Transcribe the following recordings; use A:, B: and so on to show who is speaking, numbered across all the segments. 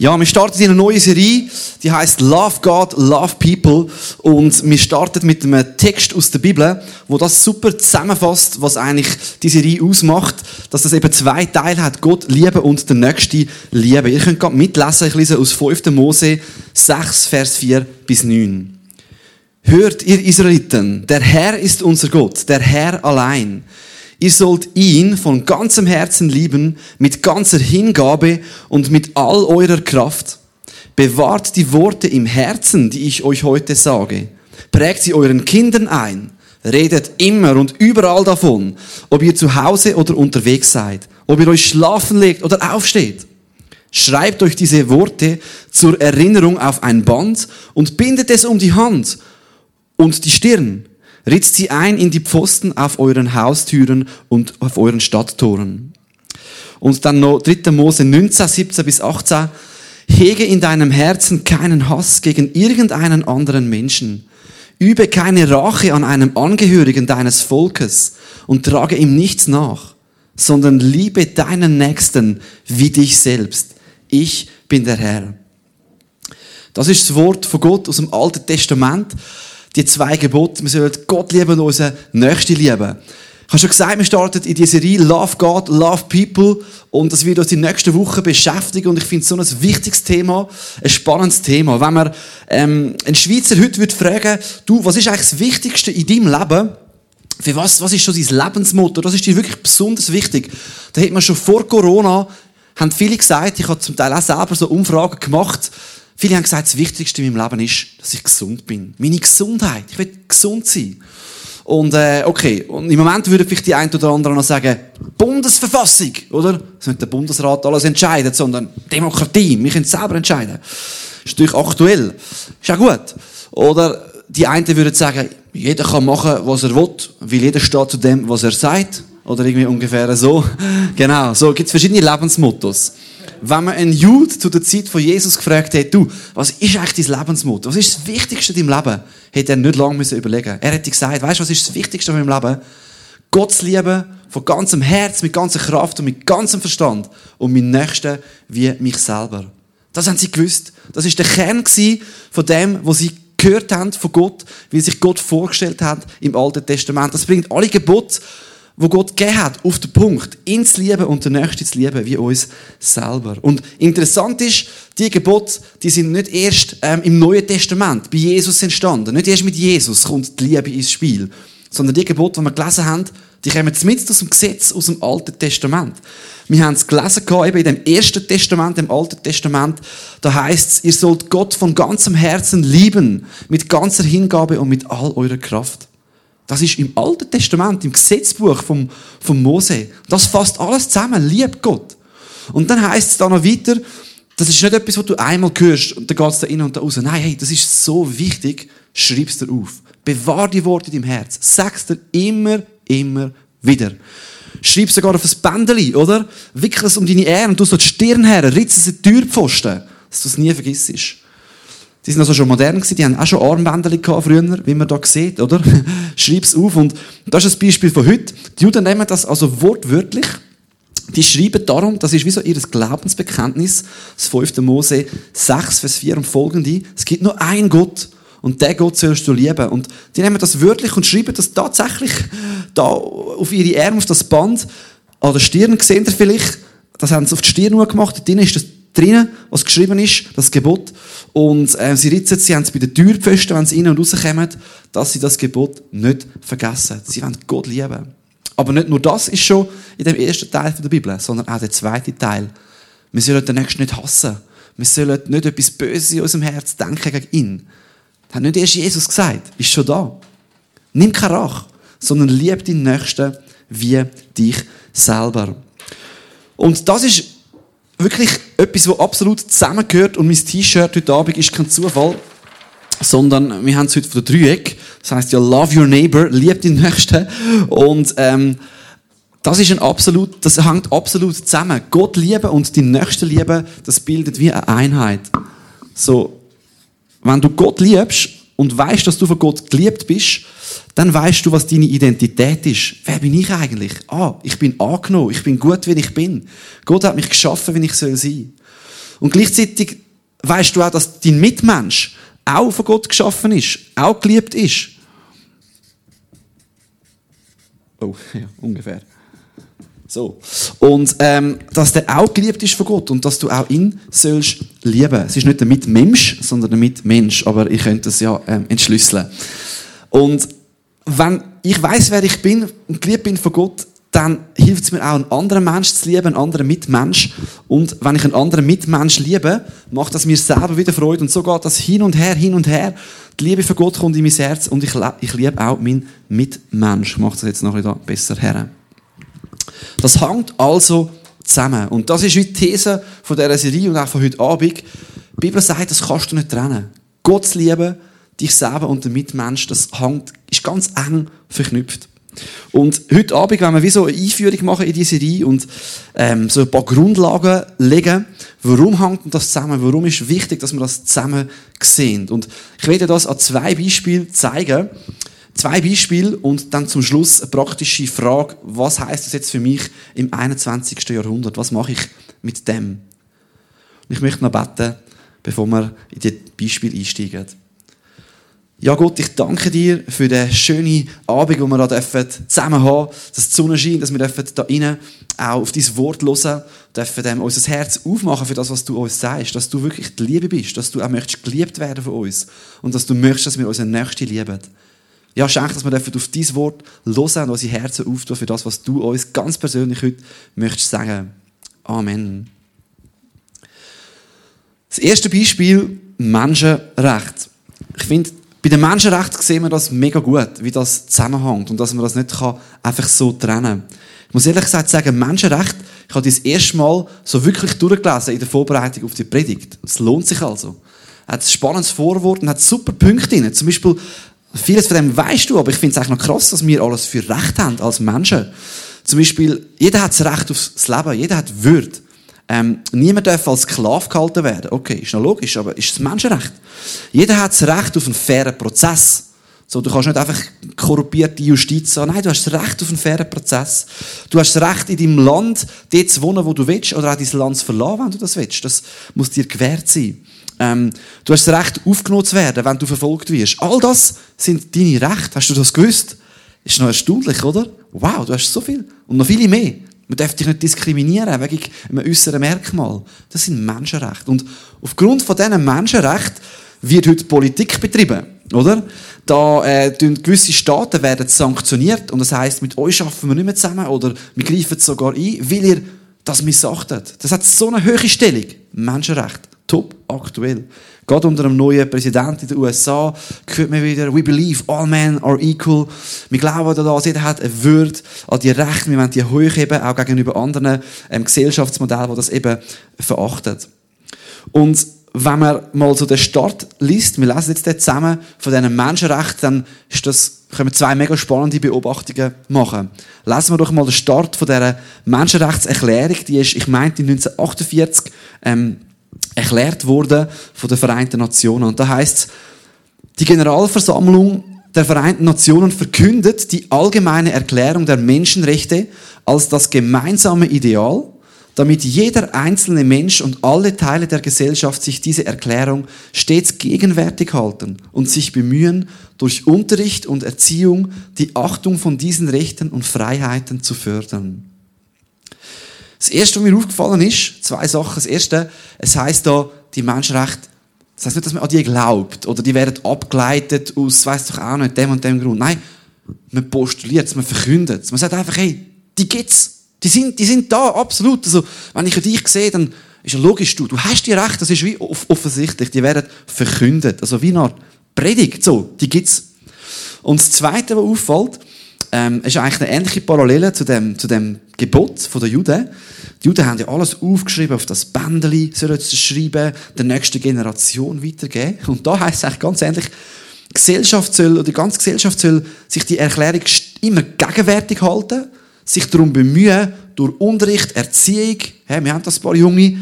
A: Ja, wir starten in eine neue Serie, die heißt Love God, Love People und wir starten mit einem Text aus der Bibel, wo das super zusammenfasst, was eigentlich die Serie ausmacht, dass das eben zwei Teile hat, Gott lieben und der Nächste lieben. Ihr könnt gerade mitlesen, ich lese aus 5. Mose 6, Vers 4 bis 9. Hört ihr Israeliten, der Herr ist unser Gott, der Herr allein. Ihr sollt ihn von ganzem Herzen lieben, mit ganzer Hingabe und mit all eurer Kraft. Bewahrt die Worte im Herzen, die ich euch heute sage. Prägt sie euren Kindern ein. Redet immer und überall davon, ob ihr zu Hause oder unterwegs seid, ob ihr euch schlafen legt oder aufsteht. Schreibt euch diese Worte zur Erinnerung auf ein Band und bindet es um die Hand und die Stirn Ritzt sie ein in die Pfosten auf euren Haustüren und auf euren Stadttoren. Und dann noch 3. Mose 19, 17 bis 18. Hege in deinem Herzen keinen Hass gegen irgendeinen anderen Menschen. Übe keine Rache an einem Angehörigen deines Volkes und trage ihm nichts nach, sondern liebe deinen Nächsten wie dich selbst. Ich bin der Herr. Das ist das Wort von Gott aus dem Alten Testament die zwei Gebote. Wir sollen Gott lieben und unseren Nächsten lieben. Ich habe schon gesagt, wir starten in dieser Serie Love God, Love People und das wird uns die nächsten Wochen beschäftigen und ich finde es so ein wichtiges Thema, ein spannendes Thema. Wenn man ähm, einen Schweizer heute würde fragen, du, was ist eigentlich das Wichtigste in deinem Leben? Für was, was ist schon dein Lebensmotto? Das ist dir wirklich besonders wichtig. Da hat man schon vor Corona, haben viele gesagt, ich habe zum Teil auch selber so Umfragen gemacht, Viele haben gesagt, das Wichtigste in meinem Leben ist, dass ich gesund bin. Meine Gesundheit. Ich will gesund sein. Und, äh, okay. Und im Moment würde vielleicht die ein oder andere noch sagen, Bundesverfassung, oder? Das nicht der Bundesrat alles entscheidet, sondern Demokratie. Wir können selber entscheiden. Ist natürlich aktuell. Ist auch gut. Oder die einen würden sagen, jeder kann machen, was er will, weil jeder steht zu dem, was er sagt. Oder irgendwie ungefähr so. Genau. So gibt es verschiedene Lebensmottos wenn man einen Jude zu der Zeit von Jesus gefragt hat, du, was ist eigentlich dein Lebensmotto? Was ist das Wichtigste in deinem Leben? Hätte er nicht lange überlegen. Er hätte gesagt, weißt du, was ist das Wichtigste in meinem Leben? Gott zu lieben, von ganzem Herz, mit ganzer Kraft und mit ganzem Verstand. Und mein Nächsten wie mich selber. Das haben sie gewusst. Das ist der Kern von dem, was sie gehört haben von Gott, wie sich Gott vorgestellt hat im Alten Testament. Das bringt alle Gebote wo Gott gegeben hat, auf den Punkt, ihn zu lieben und den Nächsten zu lieben wie uns selber. Und interessant ist, die Gebote, die sind nicht erst ähm, im Neuen Testament bei Jesus entstanden. Nicht erst mit Jesus kommt die Liebe ins Spiel. Sondern die Gebote, die wir gelesen haben, die kommen mit aus dem Gesetz, aus dem Alten Testament. Wir haben es gelesen, eben in dem Ersten Testament, im Alten Testament, da heißt es, ihr sollt Gott von ganzem Herzen lieben, mit ganzer Hingabe und mit all eurer Kraft. Das ist im Alten Testament, im Gesetzbuch vom, vom Mose. Das fasst alles zusammen. Lieb Gott. Und dann heißt es da noch weiter, das ist nicht etwas, was du einmal hörst und dann geht es da innen und da raus. Nein, hey, das ist so wichtig. Schreib es dir auf. Bewahr die Worte in deinem Herz. Sag es dir immer, immer wieder. Schreib es sogar auf ein Bändeli, oder? Wickel es um deine Ähren und du so die Stirn her, ritz es in die Türpfosten, dass du es nie vergisst. Die sind also schon modern gewesen, die haben auch schon Armbänder gehabt früher, wie man da sieht, oder? Schreib's auf. Und das ist ein Beispiel von heute. Die Juden nehmen das also wortwörtlich. Die schreiben darum, das ist wie so ihr Glaubensbekenntnis, das 5. Mose 6, Vers 4 und folgende. Es gibt nur einen Gott und der Gott sollst du lieben. Und die nehmen das wörtlich und schreiben das tatsächlich da auf ihre Arme, auf das Band, an der Stirn, seht ihr vielleicht, das haben sie auf die Stirn gemacht, drinnen ist das drinnen, was geschrieben ist, das Gebot. Und äh, sie ritzen, sie haben es bei den Türpfosten, wenn sie rein und rauskommen, dass sie das Gebot nicht vergessen. Sie wollen Gott lieben. Aber nicht nur das ist schon in dem ersten Teil der Bibel, sondern auch der zweite Teil. Wir sollen den Nächsten nicht hassen. Wir sollen nicht etwas Böses in unserem Herz denken gegen ihn. Das hat nicht erst Jesus gesagt. Ist schon da. Nimm keine Rache, sondern lieb deinen Nächsten wie dich selber. Und das ist wirklich etwas, was absolut zusammengehört und mein T-Shirt heute Abend ist kein Zufall, sondern wir haben es heute von der Dreieck. Das heißt ja Love Your Neighbor, lieb den Nächsten und ähm, das ist ein absolut, das hängt absolut zusammen. Gott lieben und die Nächsten lieben, das bildet wie eine Einheit. So, wenn du Gott liebst und weißt, dass du von Gott geliebt bist, dann weißt du, was deine Identität ist. Wer bin ich eigentlich? Ah, ich bin angenommen, ich bin gut, wie ich bin. Gott hat mich geschaffen, wie ich soll sein. Und gleichzeitig weißt du auch, dass dein Mitmensch auch von Gott geschaffen ist, auch geliebt ist. Oh, ja, ungefähr. So. Und ähm, dass der auch geliebt ist von Gott und dass du auch ihn sollst lieben. Es ist nicht der Mitmensch, sondern der Mitmensch. Aber ich könnte das ja ähm, entschlüsseln. Und wenn ich weiß, wer ich bin und geliebt bin von Gott, dann hilft es mir auch, einen anderen Mensch zu lieben, einen anderen Mitmensch. Und wenn ich einen anderen Mitmensch liebe, macht das mir selber wieder Freude. Und so geht das hin und her, hin und her. Die Liebe für Gott kommt in mein Herz und ich, ich liebe auch meinen Mitmensch. Ich mache das jetzt noch ein bisschen besser her. Das hängt also zusammen. Und das ist wie die These von dieser Serie und auch von heute Abend. Die Bibel sagt, das kannst du nicht trennen. Gott zu lieben, dich selber und den Mitmensch, das hängt, ist ganz eng verknüpft. Und heute Abend werden wir wie so eine Einführung machen in diese Serie und ähm, so ein paar Grundlagen legen. Warum hängt das zusammen? Warum ist wichtig, dass wir das zusammen sehen? Und ich werde das an zwei Beispielen zeigen. Zwei Beispiele und dann zum Schluss eine praktische Frage. Was heißt das jetzt für mich im 21. Jahrhundert? Was mache ich mit dem? Und ich möchte noch beten, bevor wir in die Beispiele einsteigen. Ja Gott, ich danke dir für den schönen Abend, wo wir da zusammen haben, dass die Sonne scheint, dass wir da rein auch auf dein Wort hören, dürfen dem unser Herz aufmachen für das, was du uns sagst, dass du wirklich die Liebe bist, dass du auch möchtest geliebt werden von uns und dass du möchtest, dass wir unseren Nächsten lieben. Ja, schenk, dass wir auf dein Wort hören und unsere Herzen auftun für das, was du uns ganz persönlich heute möchtest sagen. Amen. Das erste Beispiel, Menschenrecht. Ich finde, bei den Menschenrechten sehen wir das mega gut, wie das zusammenhängt und dass man das nicht einfach so trennen kann. Ich muss ehrlich gesagt sagen, Menschenrecht, ich habe das erste Mal so wirklich durchgelesen in der Vorbereitung auf die Predigt. Es lohnt sich also. Er hat ein spannendes Vorwort und hat super Punkte drin. Zum Beispiel, vieles von dem weißt du, aber ich finde es eigentlich noch krass, dass wir alles für Recht haben als Menschen. Zum Beispiel, jeder hat das Recht aufs Leben, jeder hat Würde. Ähm, niemand darf als Sklave gehalten werden. Okay, ist noch logisch, aber ist das Menschenrecht? Jeder hat das Recht auf einen fairen Prozess. So, du kannst nicht einfach korruptierte Justiz sagen. Nein, du hast das Recht auf einen fairen Prozess. Du hast das Recht, in deinem Land dort zu wohnen, wo du willst, oder auch dein Land zu verlassen, wenn du das willst. Das muss dir gewährt sein. Ähm, du hast das Recht, aufgenommen zu werden, wenn du verfolgt wirst. All das sind deine Rechte. Hast du das gewusst? Ist noch erstaunlich, oder? Wow, du hast so viel. Und noch viele mehr. Man darf dich nicht diskriminieren wegen einem äußeren Merkmal. Das sind Menschenrechte. Und aufgrund von diesen Menschenrechten wird heute Politik betrieben, oder? Da äh, gewisse Staaten werden sanktioniert und das heißt, mit euch schaffen wir nicht mehr zusammen oder wir greifen sogar ein, weil ihr das missachtet. Das hat so eine hohe Stellung. Menschenrecht. Top aktuell. Gerade unter einem neuen Präsidenten in den USA hört man wieder, we believe all men are equal. Wir glauben daran, jeder hat eine Würde, an die Rechte, wir wollen die hochheben, auch gegenüber anderen ähm, Gesellschaftsmodellen, die das eben verachten. Und wenn man mal so den Start liest, wir lesen jetzt zusammen von diesen Menschenrechten, dann ist das, können wir zwei mega spannende Beobachtungen machen. Lesen wir doch mal den Start von dieser Menschenrechtserklärung, die ist, ich meinte, 1948, ähm, erklärt wurde von den Vereinten Nationen. Und da heißt die Generalversammlung der Vereinten Nationen verkündet die allgemeine Erklärung der Menschenrechte als das gemeinsame Ideal, damit jeder einzelne Mensch und alle Teile der Gesellschaft sich diese Erklärung stets gegenwärtig halten und sich bemühen, durch Unterricht und Erziehung die Achtung von diesen Rechten und Freiheiten zu fördern. Das Erste, was mir aufgefallen ist, zwei Sachen. Das Erste, es heißt da, die Menschenrechte, das heißt nicht, dass man an die glaubt oder die werden abgeleitet aus, weiß doch auch nicht, dem und dem Grund. Nein, man postuliert es, man verkündet es. Man sagt einfach, hey, die gibt's. Die sind, die sind da, absolut. Also, wenn ich dich sehe, dann ist ja logisch, du, du hast die Recht, das ist wie offensichtlich. Die werden verkündet. Also wie eine Art Predigt, so, die gibt's. Und das Zweite, was auffällt, ähm, ist eigentlich eine ähnliche Parallele zu dem, zu dem Gebot der Juden. Die Juden haben ja alles aufgeschrieben, auf das Bändeli sollen sie schreiben, der nächsten Generation weitergeben. Und da heißt es eigentlich ganz ähnlich, die Gesellschaft soll, oder die ganze Gesellschaft soll sich die Erklärung immer gegenwärtig halten, sich darum bemühen, durch Unterricht, Erziehung, hey, wir haben das ein paar Junge,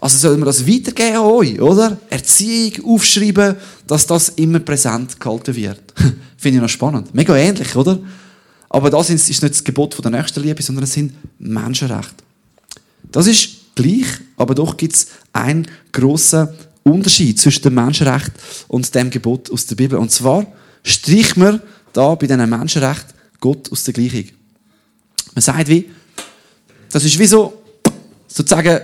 A: also sollen wir das weitergeben an euch, oder? Erziehung, aufschreiben, dass das immer präsent gehalten wird. Finde ich noch spannend. Mega ähnlich, oder? Aber das ist nicht das Gebot von der Nächstenliebe, sondern es sind Menschenrechte. Das ist gleich, aber doch gibt es einen grossen Unterschied zwischen dem Menschenrecht und dem Gebot aus der Bibel. Und zwar streichen wir da bei diesen Menschenrecht Gott aus der Gleichung. Man sagt wie, das ist wie so, sozusagen,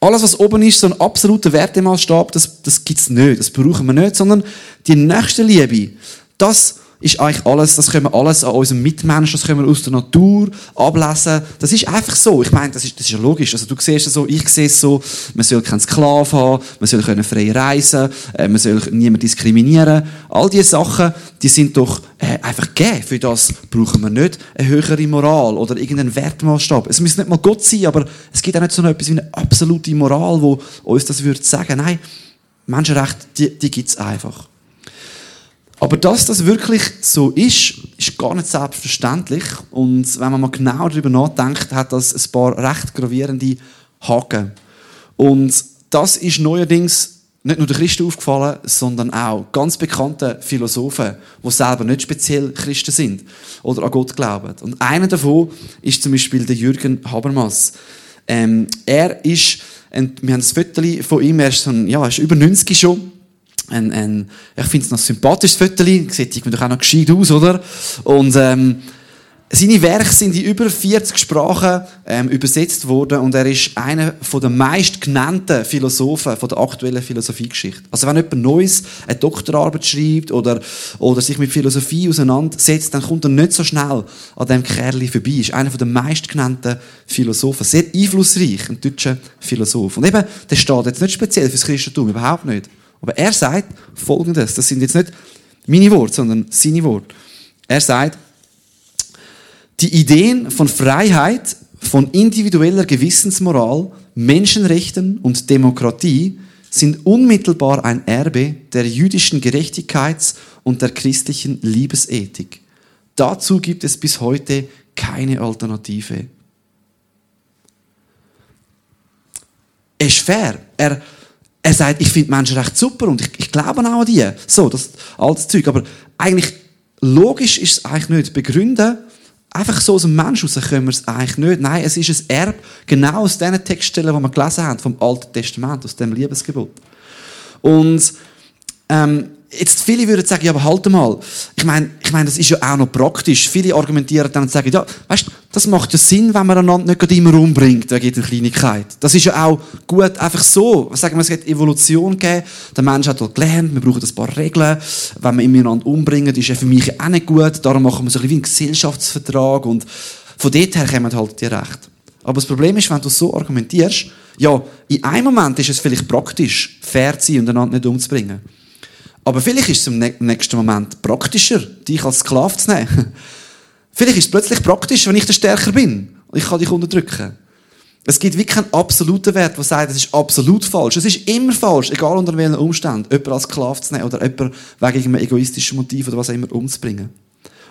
A: alles, was oben ist, so ein absoluter Wertemaßstab, das, das gibt's nicht, das brauchen wir nicht, sondern die nächste Liebe, das ist eigentlich alles, das können wir alles an unserem Mitmenschen, das können wir aus der Natur ablesen. Das ist einfach so. Ich meine, das ist, das ist ja logisch. Also du siehst es so, ich sehe es so, man soll keinen Sklaven haben, man soll können frei reisen, äh, man soll niemanden diskriminieren. All diese Sachen, die sind doch äh, einfach gegeben. Für das brauchen wir nicht eine höhere Moral oder irgendeinen Wertmaßstab. Es muss nicht mal Gott sein, aber es gibt auch nicht so etwas wie eine absolute Moral, wo uns das würde sagen. Nein, Menschenrechte, die, die gibt es einfach. Aber dass das wirklich so ist, ist gar nicht selbstverständlich. Und wenn man mal genau darüber nachdenkt, hat das ein paar recht gravierende Haken. Und das ist neuerdings nicht nur den Christen aufgefallen, sondern auch ganz bekannte Philosophen, die selber nicht speziell Christen sind oder an Gott glauben. Und einer davon ist zum Beispiel der Jürgen Habermas. Ähm, er ist, wir haben ein Foto von ihm, er ist, so ein, ja, er ist über 90 schon ein, ein, ich finde es noch ein sympathisches Foto, sieht irgendwie auch noch gescheit aus, oder? Und ähm, seine Werke sind in über 40 Sprachen ähm, übersetzt worden und er ist einer der meist genannten Philosophen von der aktuellen Philosophiegeschichte. Also wenn jemand Neues eine Doktorarbeit schreibt oder, oder sich mit Philosophie auseinandersetzt, dann kommt er nicht so schnell an dem Kerl vorbei. Er ist einer der meist genannten Philosophen. Sehr einflussreich, ein deutscher Philosoph. Und eben, der steht jetzt nicht speziell fürs Christentum, überhaupt nicht. Aber er sagt Folgendes, das sind jetzt nicht meine Worte, sondern seine Worte. Er sagt, die Ideen von Freiheit, von individueller Gewissensmoral, Menschenrechten und Demokratie sind unmittelbar ein Erbe der jüdischen Gerechtigkeits- und der christlichen Liebesethik. Dazu gibt es bis heute keine Alternative. Er ist fair. Er er sagt, ich finde Menschenrechte super und ich, ich glaube auch an die. So, das altes Zeug. Aber eigentlich, logisch ist es eigentlich nicht. Begründen, einfach so aus dem Mensch raus können wir es eigentlich nicht. Nein, es ist ein Erb, genau aus diesen Textstellen, die wir gelesen haben, vom Alten Testament, aus dem Liebesgebot. Und, ähm, Jetzt viele würden sagen, ja, aber halt mal. Ich meine, ich meine, das ist ja auch noch praktisch. Viele argumentieren dann und sagen, ja, weißt, das macht ja Sinn, wenn man einander nicht immer umbringt wegen der Kleinigkeit. Das ist ja auch gut einfach so. Sagen wir, es hat Evolution gegeben. Der Mensch hat dort gelernt, wir brauchen ein paar Regeln. Wenn wir einander umbringen, ist ja für mich auch nicht gut. Darum machen wir so ein bisschen wie einen Gesellschaftsvertrag und von dort her kommen halt die Rechte. Aber das Problem ist, wenn du so argumentierst, ja, in einem Moment ist es vielleicht praktisch, fair zu sein und einander nicht umzubringen. Aber vielleicht ist es im nächsten Moment praktischer, dich als Sklave zu nehmen. vielleicht ist es plötzlich praktisch, wenn ich der Stärker bin und ich kann dich unterdrücken. Es gibt wirklich keinen absoluten Wert, der sagt, es ist absolut falsch. Es ist immer falsch, egal unter welchen Umständen, jemanden als Sklave zu nehmen oder jemanden wegen einem egoistischen Motiv oder was auch immer umzubringen.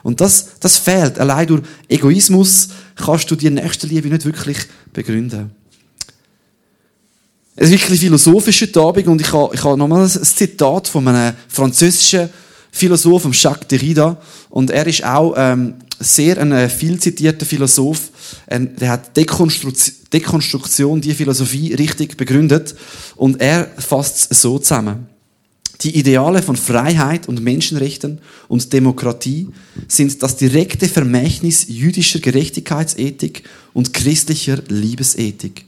A: Und das, das fehlt. Allein durch Egoismus kannst du die nächste Liebe nicht wirklich begründen. Es ist wirklich philosophische Abend und ich habe, ich habe nochmal ein Zitat von einem französischen Philosoph, Jacques Derrida. Und er ist auch ähm, sehr ein äh, viel zitierter Philosoph. Ähm, der hat Dekonstruktion, Dekonstruktion, die Philosophie richtig begründet. Und er fasst es so zusammen. Die Ideale von Freiheit und Menschenrechten und Demokratie sind das direkte Vermächtnis jüdischer Gerechtigkeitsethik und christlicher Liebesethik.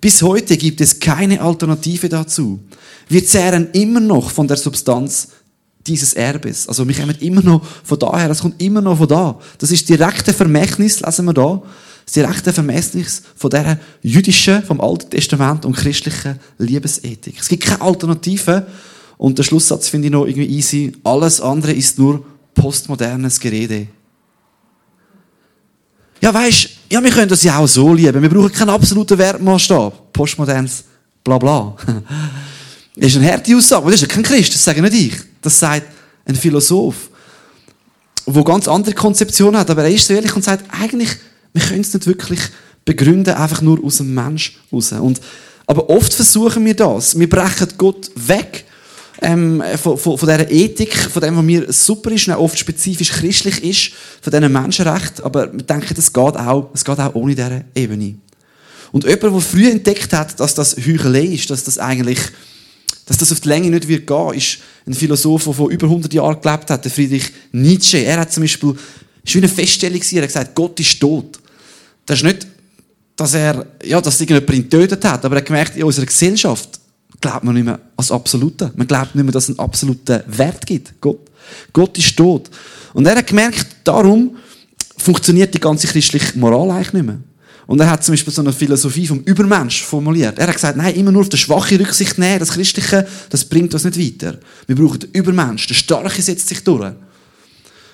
A: Bis heute gibt es keine Alternative dazu. Wir zehren immer noch von der Substanz dieses Erbes. Also wir kommen immer noch von daher, das kommt immer noch von da. Das ist direkte Vermächtnis, lesen wir da, das direkte Vermächtnis von der jüdischen, vom Alten Testament und christlichen Liebesethik. Es gibt keine Alternative und der Schlusssatz finde ich noch irgendwie easy. Alles andere ist nur postmodernes Gerede. Ja, weisst, ja, wir können das ja auch so lieben. Wir brauchen keinen absoluten Wertmaßstab. Postmodernes, bla bla. Das ist eine harte Aussage, aber das ist ja kein Christ, das sage nicht ich. Das sagt ein Philosoph, der ganz andere Konzeptionen hat, aber er ist so ehrlich und sagt, eigentlich, wir können es nicht wirklich begründen, einfach nur aus dem Mensch raus. Und, aber oft versuchen wir das. Wir brechen Gott weg ähm, von, von, von dieser Ethik, von dem, was mir super ist und oft spezifisch christlich ist, von diesen Menschenrechten. Aber wir denken, das geht auch, es geht auch ohne diese Ebene. Und jemand, der früh entdeckt hat, dass das Heuchelei ist, dass das eigentlich, dass das auf die Länge nicht wird gehen, ist ein Philosoph, der vor über 100 Jahren gelebt hat, der Friedrich Nietzsche. Er hat zum Beispiel, es war eine Feststellung, er hat gesagt, Gott ist tot. Das ist nicht, dass er, ja, dass irgendjemand ihn getötet hat, aber er hat gemerkt, in unserer Gesellschaft glaubt man nicht mehr als Absolute. Man glaubt nicht mehr, dass es einen absoluten Wert gibt. Gott. Gott ist tot. Und er hat gemerkt, darum funktioniert die ganze christliche Moral eigentlich nicht mehr. Und er hat zum Beispiel so eine Philosophie vom Übermensch formuliert. Er hat gesagt, nein, immer nur auf die schwache Rücksicht nehmen, das Christliche, das bringt uns nicht weiter. Wir brauchen den Übermensch, der Starke setzt sich durch.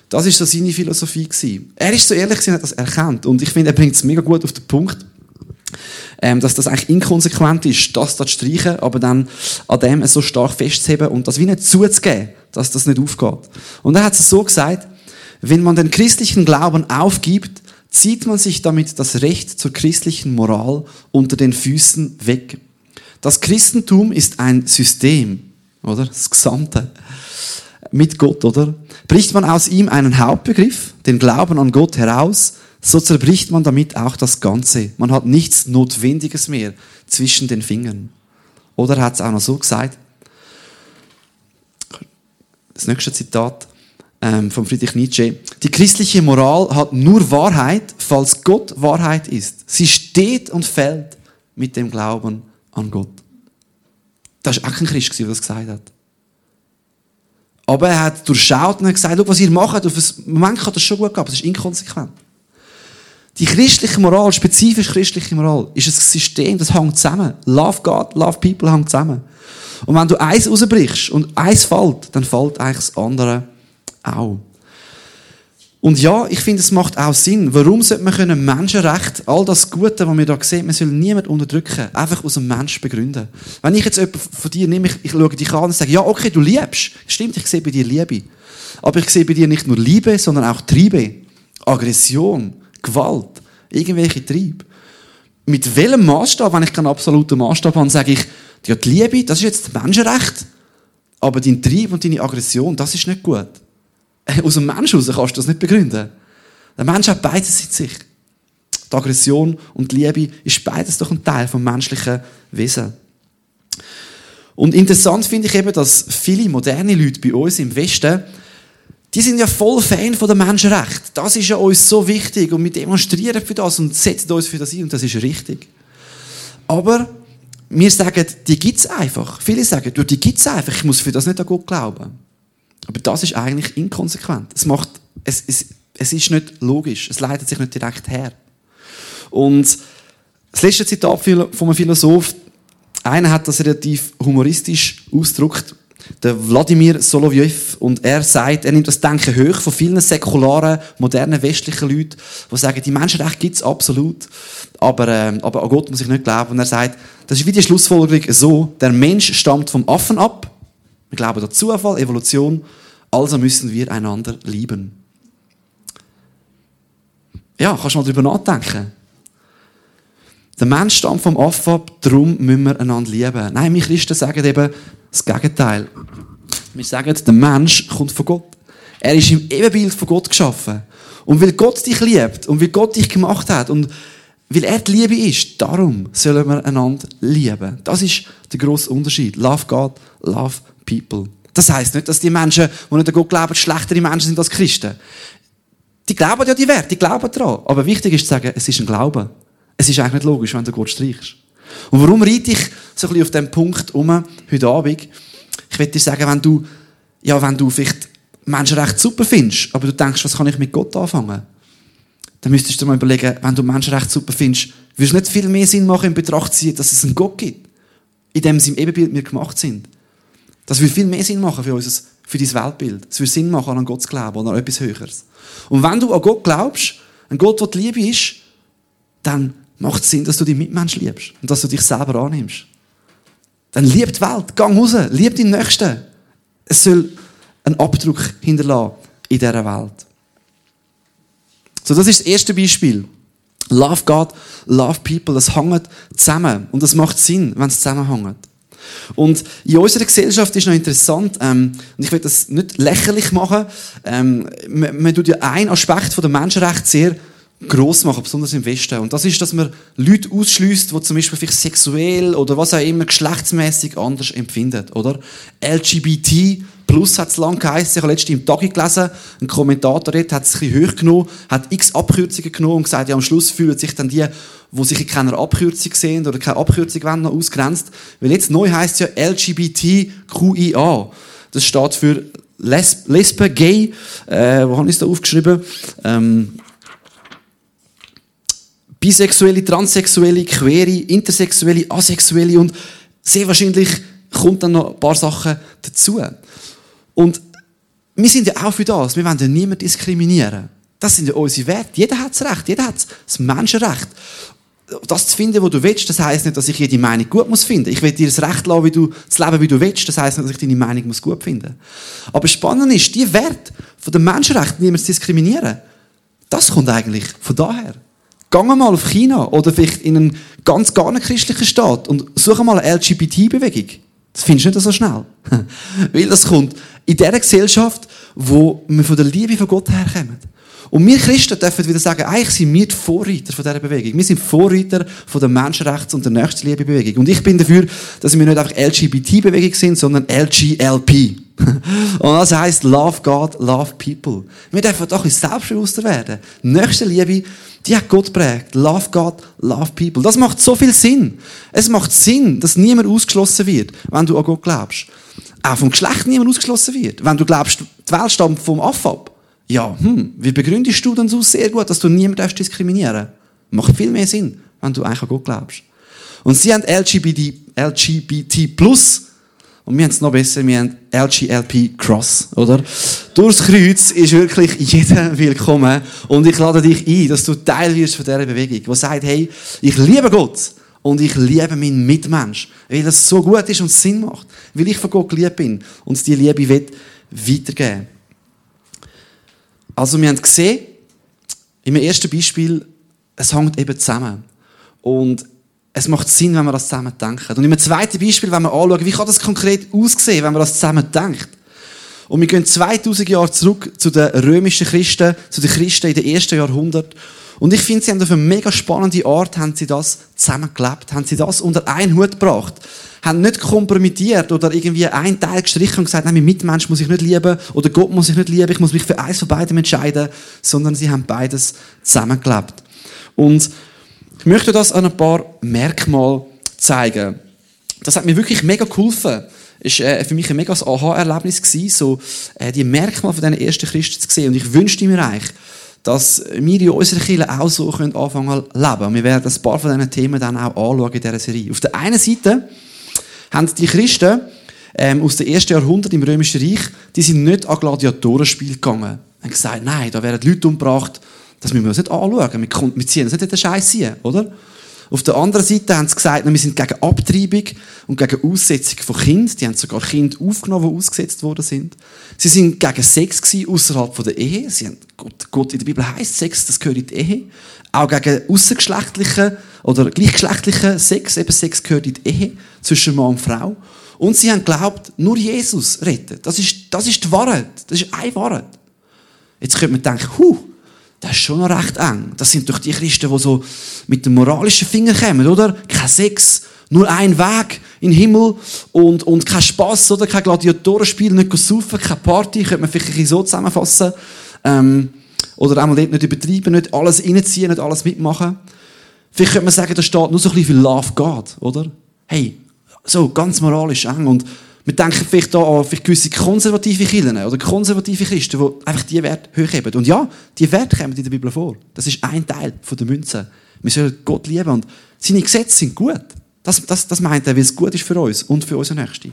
A: Das ist so seine Philosophie. Er ist so ehrlich, er hat das erkannt. Und ich finde, er bringt es mega gut auf den Punkt ähm, dass das eigentlich inkonsequent ist, das da zu streichen, aber dann an dem so stark festzuheben und das wie nicht zuzugeben, dass das nicht aufgeht. Und er hat es so gesagt, wenn man den christlichen Glauben aufgibt, zieht man sich damit das Recht zur christlichen Moral unter den Füßen weg. Das Christentum ist ein System, oder? Das Gesamte. Mit Gott, oder? Bricht man aus ihm einen Hauptbegriff, den Glauben an Gott heraus, so zerbricht man damit auch das Ganze. Man hat nichts Notwendiges mehr zwischen den Fingern. Oder hat es auch noch so gesagt, das nächste Zitat ähm, von Friedrich Nietzsche, die christliche Moral hat nur Wahrheit, falls Gott Wahrheit ist. Sie steht und fällt mit dem Glauben an Gott. Das war auch kein Christ, der das gesagt hat. Aber er hat durchschaut und hat gesagt, was ihr macht, auf einen Moment kann das schon gut gehen, aber es ist inkonsequent. Die christliche Moral, spezifisch christliche Moral, ist ein System, das hängt zusammen. Love God, love people hängt zusammen. Und wenn du eins rausbrichst und eins fällt, dann fällt eigentlich das andere auch. Und ja, ich finde, es macht auch Sinn. Warum sollte man können Menschenrecht, all das Gute, was wir da sehen, man soll niemand unterdrücken, einfach aus einem Mensch begründen. Wenn ich jetzt jemanden von dir nehme, ich, ich schaue dich an und sage, ja, okay, du liebst. Stimmt, ich sehe bei dir Liebe. Aber ich sehe bei dir nicht nur Liebe, sondern auch Triebe, Aggression, Gewalt, irgendwelche Triebe. Mit welchem Maßstab, wenn ich keinen absoluten Maßstab habe, sage ich, die Liebe, das ist jetzt Menschenrecht, aber dein Trieb und deine Aggression, das ist nicht gut. Aus dem Mensch heraus kannst du das nicht begründen. Der Mensch hat beides in sich. Die Aggression und die Liebe ist beides doch ein Teil vom menschlichen Wesen. Und interessant finde ich eben, dass viele moderne Leute bei uns im Westen die sind ja voll Fan von den Menschenrechten. Das ist ja uns so wichtig und wir demonstrieren für das und setzen uns für das ein und das ist richtig. Aber wir sagen, die gibt es einfach. Viele sagen, du, die gibt es einfach, ich muss für das nicht an Gott glauben. Aber das ist eigentlich inkonsequent. Es, macht, es, es, es ist nicht logisch, es leitet sich nicht direkt her. Und das letzte Zitat von einem Philosoph, einer hat das relativ humoristisch ausgedrückt der Wladimir Solovjev, und er sagt, er nimmt das Denken hoch von vielen säkularen, modernen, westlichen Leuten, die sagen, die Menschenrechte gibt es absolut, aber, äh, aber an Gott muss ich nicht glauben. Und er sagt, das ist wie die Schlussfolgerung so, der Mensch stammt vom Affen ab, wir glauben an Zufall, Evolution, also müssen wir einander lieben. Ja, kannst du mal darüber nachdenken. Der Mensch stammt vom Affen ab, darum müssen wir einander lieben. Nein, wir Christen sagen eben, das Gegenteil. Wir sagen, der Mensch kommt von Gott. Er ist im Ebenbild von Gott geschaffen. Und weil Gott dich liebt und weil Gott dich gemacht hat und weil er die Liebe ist, darum sollen wir einander lieben. Das ist der grosse Unterschied. Love God, love people. Das heißt nicht, dass die Menschen, die nicht an Gott glauben, schlechtere Menschen sind als Christen. Die glauben ja die Werte, die glauben daran. Aber wichtig ist zu sagen, es ist ein Glaube. Es ist eigentlich nicht logisch, wenn du Gott streichst. Und warum reite ich so ein bisschen auf dem Punkt um heute Abend? Ich würde dir sagen, wenn du, ja, wenn du vielleicht Menschenrecht super findest, aber du denkst, was kann ich mit Gott anfangen? Dann müsstest du dir mal überlegen, wenn du Menschenrecht super findest, würde es nicht viel mehr Sinn machen, in Betracht zu ziehen, dass es einen Gott gibt, in dem sie im Ebenbild wir gemacht sind. Das würde viel mehr Sinn machen für unser, für dein Weltbild. Es würde Sinn machen, an Gott zu glauben an etwas Höheres. Und wenn du an Gott glaubst, an Gott, der die Liebe ist, dann macht es Sinn, dass du die Mitmenschen liebst und dass du dich selber annimmst. Dann lieb die Welt, gang raus, lieb deinen Nächsten. Es soll einen Abdruck hinterlassen in dieser Welt. So, das ist das erste Beispiel. Love God, love people, das hängt zusammen. Und das macht Sinn, wenn es zusammenhängt. Und in unserer Gesellschaft ist noch interessant, ähm, und ich will das nicht lächerlich machen, ähm, man, man tut ja einen Aspekt von der Menschenrechte sehr gross machen, besonders im Westen. Und das ist, dass man Leute ausschließt, die zum Beispiel vielleicht sexuell oder was auch immer geschlechtsmäßig anders empfinden, oder? LGBT Plus hat es lang geheißen. Ich habe letztens im Tag gelesen, ein Kommentator dort hat es ein bisschen hoch genommen, hat x Abkürzungen genommen und gesagt, ja, am Schluss fühlen sich dann die, die sich in keiner Abkürzung sehen oder keine Abkürzung wollen, noch ausgrenzt. Weil jetzt neu heisst es ja LGBTQIA. Das steht für Les Lesbe, Gay, äh, wo habe ich es da aufgeschrieben? Ähm, Bisexuelle, Transsexuelle, Queere, Intersexuelle, Asexuelle und sehr wahrscheinlich kommt dann noch ein paar Sachen dazu. Und wir sind ja auch für das. Wir wollen ja niemanden diskriminieren. Das sind ja unsere Werte. Jeder hat das Recht. Jeder hat das Menschenrecht. Das zu finden, was du willst, das heisst nicht, dass ich jede Meinung gut muss finden. Ich will dir das Recht lassen, wie du das Leben, wie du willst. Das heisst nicht, dass ich deine Meinung muss gut finden. Aber spannend ist, die Werte von den Menschenrechten, zu diskriminieren, das kommt eigentlich von daher. Geh mal auf China oder vielleicht in einen ganz gar nicht christlichen Staat und suche mal eine LGBT-Bewegung. Das findest du nicht so schnell. Weil das kommt in dieser Gesellschaft, wo wir von der Liebe von Gott herkommen. Und wir Christen dürfen wieder sagen, eigentlich sind wir die Vorreiter von dieser Bewegung. Wir sind Vorreiter von der Menschenrechts- und der Nächstenliebe-Bewegung. Und ich bin dafür, dass wir nicht einfach LGBT-Bewegung sind, sondern LGLP. und das heisst Love God, Love People. Wir dürfen doch ein selbstbewusster werden. Nächstenliebe, die hat Gott prägt. Love God, Love People. Das macht so viel Sinn. Es macht Sinn, dass niemand ausgeschlossen wird, wenn du an Gott glaubst. Auch vom Geschlecht niemand ausgeschlossen wird. Wenn du glaubst, die Welt stammt vom Affab. Ja, hm, wie begründest du dann so sehr gut, dass du niemanden diskriminieren darfst? Macht viel mehr Sinn, wenn du eigentlich an Gott glaubst. Und sie haben LGBT, LGBT plus und wir haben es noch besser, wir haben LGLP Cross, oder? Durchs Kreuz ist wirklich jeder willkommen. Und ich lade dich ein, dass du Teil wirst von dieser Bewegung, die sagt, hey, ich liebe Gott und ich liebe meinen Mitmensch, weil das so gut ist und Sinn macht, weil ich von Gott geliebt bin und die Liebe will weitergeben. Also wir haben gesehen, im ersten Beispiel, es hängt eben zusammen. Und es macht Sinn, wenn wir das zusammen denken. Und im zweiten Beispiel, wenn wir anschauen, wie kann das konkret aussehen, wenn man das zusammen denkt. Und wir gehen 2000 Jahre zurück zu den römischen Christen, zu den Christen in den ersten Jahrhundert. Und ich finde, sie haben auf eine mega spannende Art, haben sie das zusammengelebt, haben sie das unter einen Hut gebracht. Haben nicht kompromittiert oder irgendwie einen Teil gestrichen und gesagt, nein, mein Mitmensch muss ich nicht lieben oder Gott muss ich nicht lieben, ich muss mich für eins von beidem entscheiden, sondern sie haben beides zusammengelebt. Und ich möchte das an ein paar Merkmalen zeigen. Das hat mir wirklich mega geholfen. Es war äh, für mich ein mega Aha-Erlebnis, so äh, die Merkmale von diesen ersten Christen zu sehen. Und ich wünschte mir eigentlich, dass wir in unserer Kirche auch so können anfangen zu leben. Wir werden ein paar von diesen Themen dann auch anschauen in dieser Serie. Auf der einen Seite haben die Christen ähm, aus dem ersten Jahrhundert im Römischen Reich, die sind nicht an Gladiatorenspiel gegangen. Sie haben gesagt, nein, da werden Leute umgebracht, das müssen wir uns nicht anschauen. Wir, wir ziehen uns nicht in den Scheiß ziehen, oder? Auf der anderen Seite haben sie gesagt, wir sind gegen Abtreibung und gegen Aussetzung von Kind. Die haben sogar Kinder aufgenommen, die ausgesetzt worden sind. Sie sind gegen Sex außerhalb der Ehe. Sie haben, Gott, Gott in der Bibel heißt Sex, das gehört in die Ehe. Auch gegen außergeschlechtlichen oder gleichgeschlechtlichen Sex, eben Sex gehört in die Ehe zwischen Mann und Frau. Und sie haben geglaubt, nur Jesus rettet. Das ist, das ist die Wahrheit. Das ist eine Wahrheit. Jetzt könnte man denken, huh, das ist schon noch recht eng. Das sind doch die Christen, die so mit dem moralischen Finger kommen, oder? Kein Sex, nur ein Weg in den Himmel und, und kein Spass, oder? Kein Gladiatorenspiel, nicht saufen, keine Party, könnte man vielleicht so zusammenfassen. Ähm, oder einmal nicht übertreiben, nicht alles reinziehen, nicht alles mitmachen. Vielleicht könnte man sagen, da steht nur so ein bisschen für Love God, oder? Hey, so ganz moralisch eng und wir denken vielleicht da an gewisse konservative Kirchen oder konservative Christen, die einfach diese Werte hochheben. Und ja, die Werte kommen in der Bibel vor. Das ist ein Teil der Münze. Wir sollen Gott lieben und seine Gesetze sind gut. Das, das, das meint er, weil es gut ist für uns und für unsere Nächsten.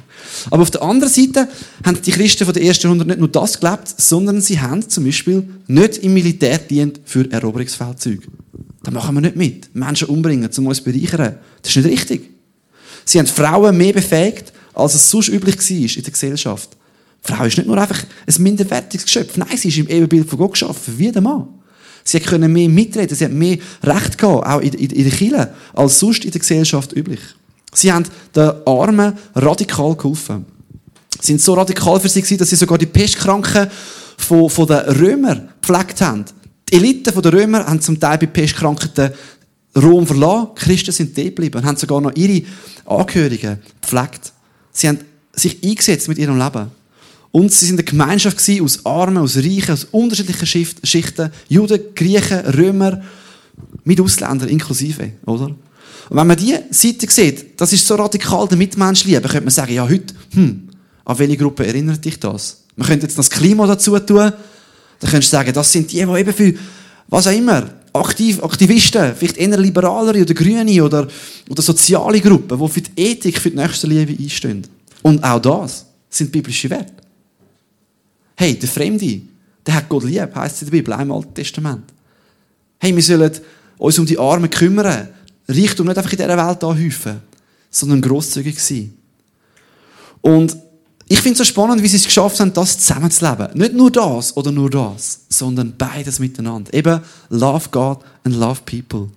A: Aber auf der anderen Seite haben die Christen von der ersten Jahrhundert nicht nur das gelebt, sondern sie haben zum Beispiel nicht im Militär dient für Eroberungsfeldzüge. Da machen wir nicht mit. Menschen umbringen, um uns zu bereichern. Das ist nicht richtig. Sie haben Frauen mehr befähigt, als es sonst üblich war in der Gesellschaft. Die Frau ist nicht nur einfach ein minderwertiges Geschöpf. Nein, sie ist im Ebenbild von Gott geschaffen, wie der Mann. Sie können mehr mitreden, sie haben mehr Recht gehabt, auch in, in, in der Kirche, als sonst in der Gesellschaft üblich. Sie haben den Armen radikal geholfen. Sie sind so radikal für sie dass sie sogar die Pestkranken von, von den Römern gepflegt haben. Die Eliten der Römer haben zum Teil bei Pestkrankheiten Rom verlassen. Die Christen sind dort geblieben und haben sogar noch ihre Angehörigen gepflegt. Sie haben sich eingesetzt mit ihrem Leben. Und sie sind eine Gemeinschaft aus Armen, aus Reichen, aus unterschiedlichen Schichten. Juden, Griechen, Römer, mit Ausländern inklusive, oder? Und wenn man diese Seite sieht, das ist so radikal der Mitmenschliebe, könnte man sagen, ja, heute, hm, an welche Gruppe erinnert dich das? Man könnte jetzt das Klima dazu tun, dann könntest du sagen, das sind die, die eben für, was auch immer, Aktiv, Aktivisten, vielleicht eher liberalere oder grüne oder, oder soziale Gruppen, die für die Ethik, für die Nächstenliebe einstehen. Und auch das sind biblische Werte. Hey, der Fremde, der hat Gott lieb, heisst es in der Bibel, im Alten Testament. Hey, wir sollen uns um die Armen kümmern. Reichtum nicht einfach in dieser Welt anhäufen, sondern grosszügig sein. Und ich finde es so spannend, wie sie es geschafft haben, das zusammenzuleben. Nicht nur das oder nur das, sondern beides miteinander. Eben Love God and Love People.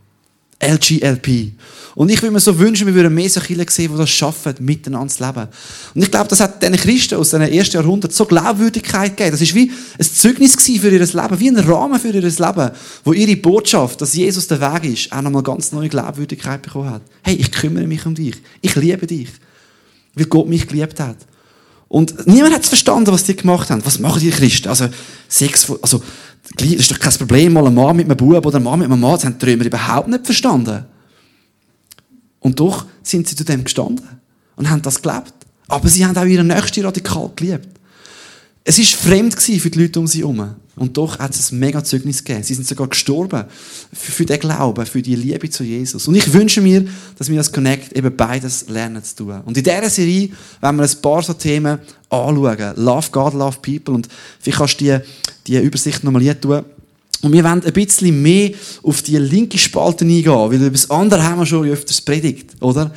A: LGLP. Und ich würde mir so wünschen, wir würden mehr so Kinder sehen, die das schaffen, miteinander zu leben. Und ich glaube, das hat den Christen aus den ersten Jahrhunderten so Glaubwürdigkeit gegeben. Das ist wie ein Zeugnis für ihr Leben, wie ein Rahmen für ihr Leben, wo ihre Botschaft, dass Jesus der Weg ist, auch nochmal ganz neue Glaubwürdigkeit bekommen hat. Hey, ich kümmere mich um dich. Ich liebe dich. Weil Gott mich geliebt hat. Und niemand hat es verstanden, was die gemacht haben. Was machen die Christen? Also, Sex, also, das ist doch kein Problem, mal ein Mann mit einem Bub oder ein Mann mit einem Mann, das haben die Römer überhaupt nicht verstanden. Und doch sind sie zu dem gestanden und haben das gelebt. Aber sie haben auch ihren Nächsten radikal geliebt. Es war fremd für die Leute um sie herum. Und doch hat es ein mega Zeugnis gegeben. Sie sind sogar gestorben für, für den Glauben, für die Liebe zu Jesus. Und ich wünsche mir, dass wir als Connect eben beides lernen zu tun. Und in dieser Serie werden wir ein paar so Themen anschauen. Love God, Love People. Und vielleicht kannst du die, die Übersicht nochmal hier tun. Und wir wollen ein bisschen mehr auf die linke Spalte eingehen, weil über das andere haben wir schon öfters predigt, oder?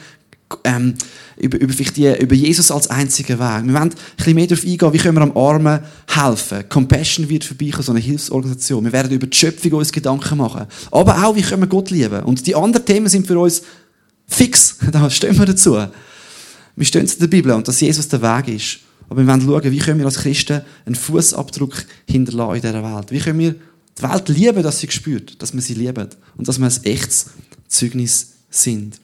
A: Ähm, über, über, die, über Jesus als einzigen Weg. Wir wollen ein bisschen mehr darauf eingehen, wie können wir am Armen helfen. Compassion wird vorbeikommen, so eine Hilfsorganisation. Wir werden über die Schöpfung uns Gedanken machen. Aber auch, wie können wir Gott lieben. Und die anderen Themen sind für uns fix. Da stehen wir dazu. Wir stehen zu der Bibel und dass Jesus der Weg ist. Aber wir wollen schauen, wie können wir als Christen einen Fußabdruck hinterlassen in dieser Welt. Wie können wir die Welt lieben, dass sie spürt, dass wir sie lieben und dass wir ein echtes Zeugnis sind.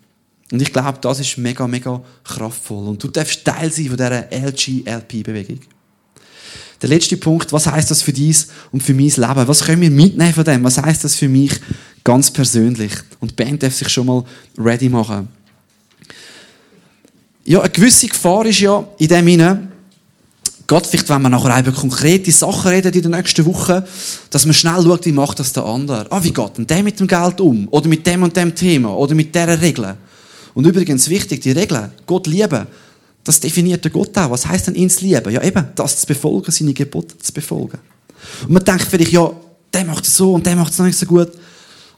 A: Und ich glaube, das ist mega, mega kraftvoll. Und du darfst Teil sein von dieser LGLP-Bewegung. Der letzte Punkt, was heißt das für dies und für mein Leben? Was können wir mitnehmen von dem? Was heißt das für mich ganz persönlich? Und die Band darf sich schon mal ready machen. Ja, eine gewisse Gefahr ist ja in dem hinein, Gott, vielleicht, wenn wir nachher über konkrete Sachen reden in den nächsten Wochen, dass man schnell schaut, wie macht das der andere? Ah, wie geht denn der mit dem Geld um? Oder mit dem und dem Thema? Oder mit dieser Regel? Und übrigens wichtig, die Regeln, Gott lieben, das definiert der Gott auch. Was heißt denn zu lieben? Ja, eben, das zu befolgen, seine Gebote zu befolgen. Und man denkt vielleicht, ja, der macht es so und der macht es nicht so gut.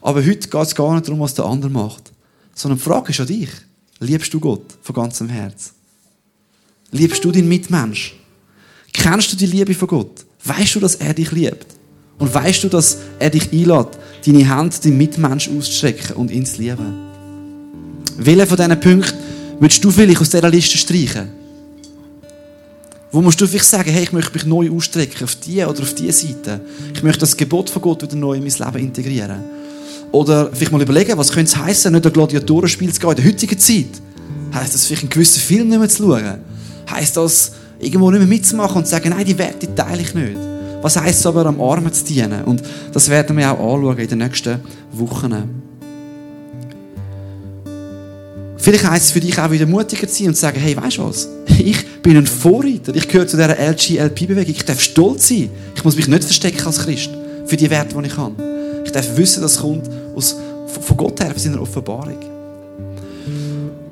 A: Aber heute geht es gar nicht darum, was der andere macht. Sondern die Frage ist an dich. Liebst du Gott von ganzem Herz? Liebst du deinen Mitmensch? Kennst du die Liebe von Gott? Weißt du, dass er dich liebt? Und weißt du, dass er dich einlädt, deine Hand deinem Mitmensch auszustrecken und ihn zu lieben? Welchen von diesen Punkten willst du vielleicht aus dieser Liste streichen? Wo musst du vielleicht sagen, hey, ich möchte mich neu ausstrecken, auf die oder auf diese Seite. Ich möchte das Gebot von Gott wieder neu in mein Leben integrieren. Oder vielleicht mal überlegen, was könnte es heißen, nicht ein Gladiatorenspiel zu gehen in der heutigen Zeit? Heißt das vielleicht einen gewissen Film nicht mehr zu schauen? Heißt das, irgendwo nicht mehr mitzumachen und zu sagen, nein, die Werte teile ich nicht? Was heisst es aber, am Armen zu dienen? Und das werden wir auch anschauen in den nächsten Wochen. Vielleicht heisst es für dich auch wieder mutiger zu sein und zu sagen, hey, weißt du was? Ich bin ein Vorreiter. Ich gehöre zu dieser LGLP-Bewegung. Ich darf stolz sein. Ich muss mich nicht verstecken als Christ für die Werte, die ich habe. Ich darf wissen, das kommt aus, von Gott her, von seiner Offenbarung.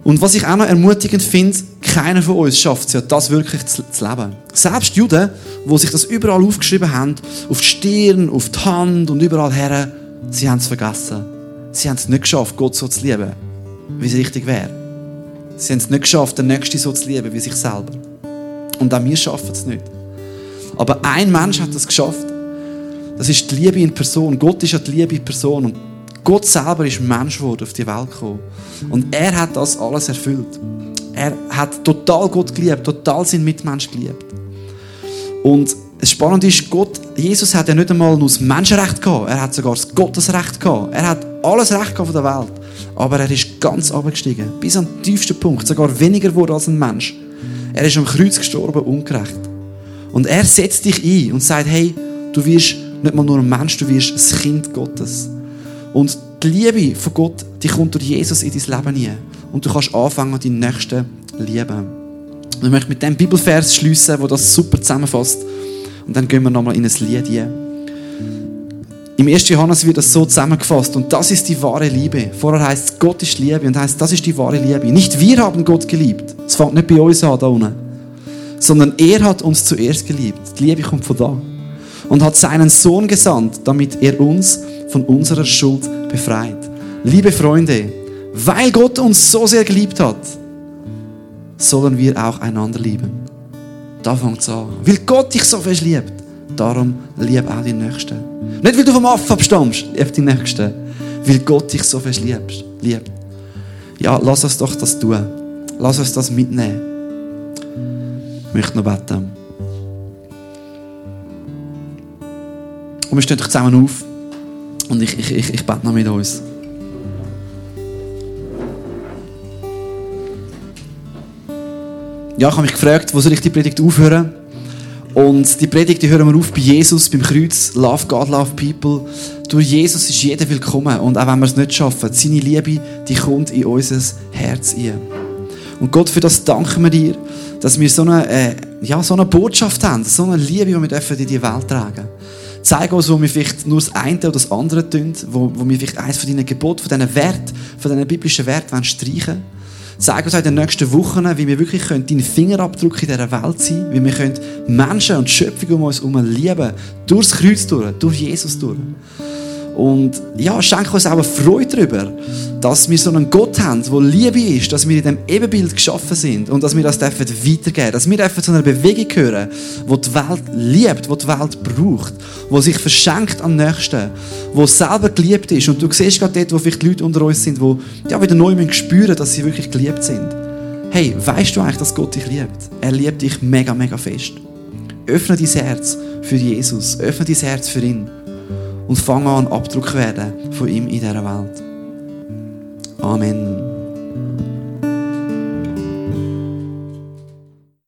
A: Und was ich auch noch ermutigend finde, keiner von uns schafft es ja, das wirklich zu, zu leben. Selbst Juden, die sich das überall aufgeschrieben haben, auf die Stirn, auf die Hand und überall her, sie haben es vergessen. Sie haben es nicht geschafft, Gott so zu lieben wie es richtig wäre. Sie haben es nicht geschafft, den Nächsten so zu lieben wie sich selber. Und auch wir schaffen es nicht. Aber ein Mensch hat es geschafft. Das ist die Liebe in Person. Gott ist ja die Liebe in Person. Und Gott selber ist Mensch geworden, auf die Welt gekommen. Und er hat das alles erfüllt. Er hat total Gott geliebt, total seinen Mitmensch geliebt. Und das Spannende ist, Gott, Jesus hat ja nicht einmal nur das Menschenrecht gehabt, er hat sogar das Gottesrecht gehabt. Er hat alles Recht gehabt von der Welt. Aber er ist ganz abgestiegen, bis an den tiefsten Punkt, sogar weniger wurde als ein Mensch. Er ist am Kreuz gestorben, ungerecht. Und er setzt dich ein und sagt, hey, du wirst nicht mal nur ein Mensch, du wirst ein Kind Gottes. Und die Liebe von Gott, die kommt durch Jesus in dein Leben hinein. Und du kannst anfangen, deinen Nächsten lieben. Und ich möchte mit dem Bibelvers schließen, wo das super zusammenfasst. Und dann gehen wir nochmal in ein Lied hier. Im 1. Johannes wird das so zusammengefasst. Und das ist die wahre Liebe. Vorher heißt es, Gott ist Liebe. Und heißt, das ist die wahre Liebe. Nicht wir haben Gott geliebt. Es fängt nicht bei uns an, da unten. Sondern er hat uns zuerst geliebt. Die Liebe kommt von da. Und hat seinen Sohn gesandt, damit er uns von unserer Schuld befreit. Liebe Freunde, weil Gott uns so sehr geliebt hat, sollen wir auch einander lieben. Da fängt es an. Weil Gott dich so fest liebt, darum lieb auch den Nächsten. Nicht, weil du vom Aff abstammst, lieb den Nächsten. Weil Gott dich so fest liebt. liebt. Ja, lass uns doch das tun. Lass uns das mitnehmen. Ich möchte noch beten. Und wir stehen doch zusammen auf. Und ich, ich, ich, ich bete noch mit uns. Ja, ich habe mich gefragt, wo soll ich die Predigt aufhören? Und die Predigt die hören wir auf bei Jesus, beim Kreuz. Love God, love people. Durch Jesus ist jeder willkommen. Und auch wenn wir es nicht schaffen, seine Liebe, die kommt in unser Herz ein. Und Gott, für das danken wir dir, dass wir so eine, äh, ja, so eine Botschaft haben, so eine Liebe, die wir in die Welt tragen dürfen. Zeig uns, wo wir vielleicht nur das eine oder das andere tun, wo, wo wir vielleicht eines von deinen Geboten, von diesen Werten, von diesen biblischen Werten streichen wollen. Zeig uns in den nächsten Wochen, wie wir wirklich deinen Fingerabdruck in dieser Welt sein können, wie wir Menschen und Schöpfung um uns herum lieben, durchs Kreuz durch, durch Jesus durch. Und ja, schenke uns auch eine Freude darüber, dass wir so einen Gott haben, der Liebe ist, dass wir in diesem Ebenbild geschaffen sind und dass wir das dürfen weitergeben dass wir dürfen zu einer Bewegung gehören, die die Welt liebt, die die Welt braucht, die sich verschenkt am Nächsten, die selber geliebt ist. Und du siehst gerade dort, wo vielleicht Leute unter uns sind, die ja, wieder neu spüren dass sie wirklich geliebt sind. Hey, weißt du eigentlich, dass Gott dich liebt? Er liebt dich mega, mega fest. Öffne dein Herz für Jesus. Öffne dein Herz für ihn und fang an, Abdruck werden von ihm in dieser Welt. Amen.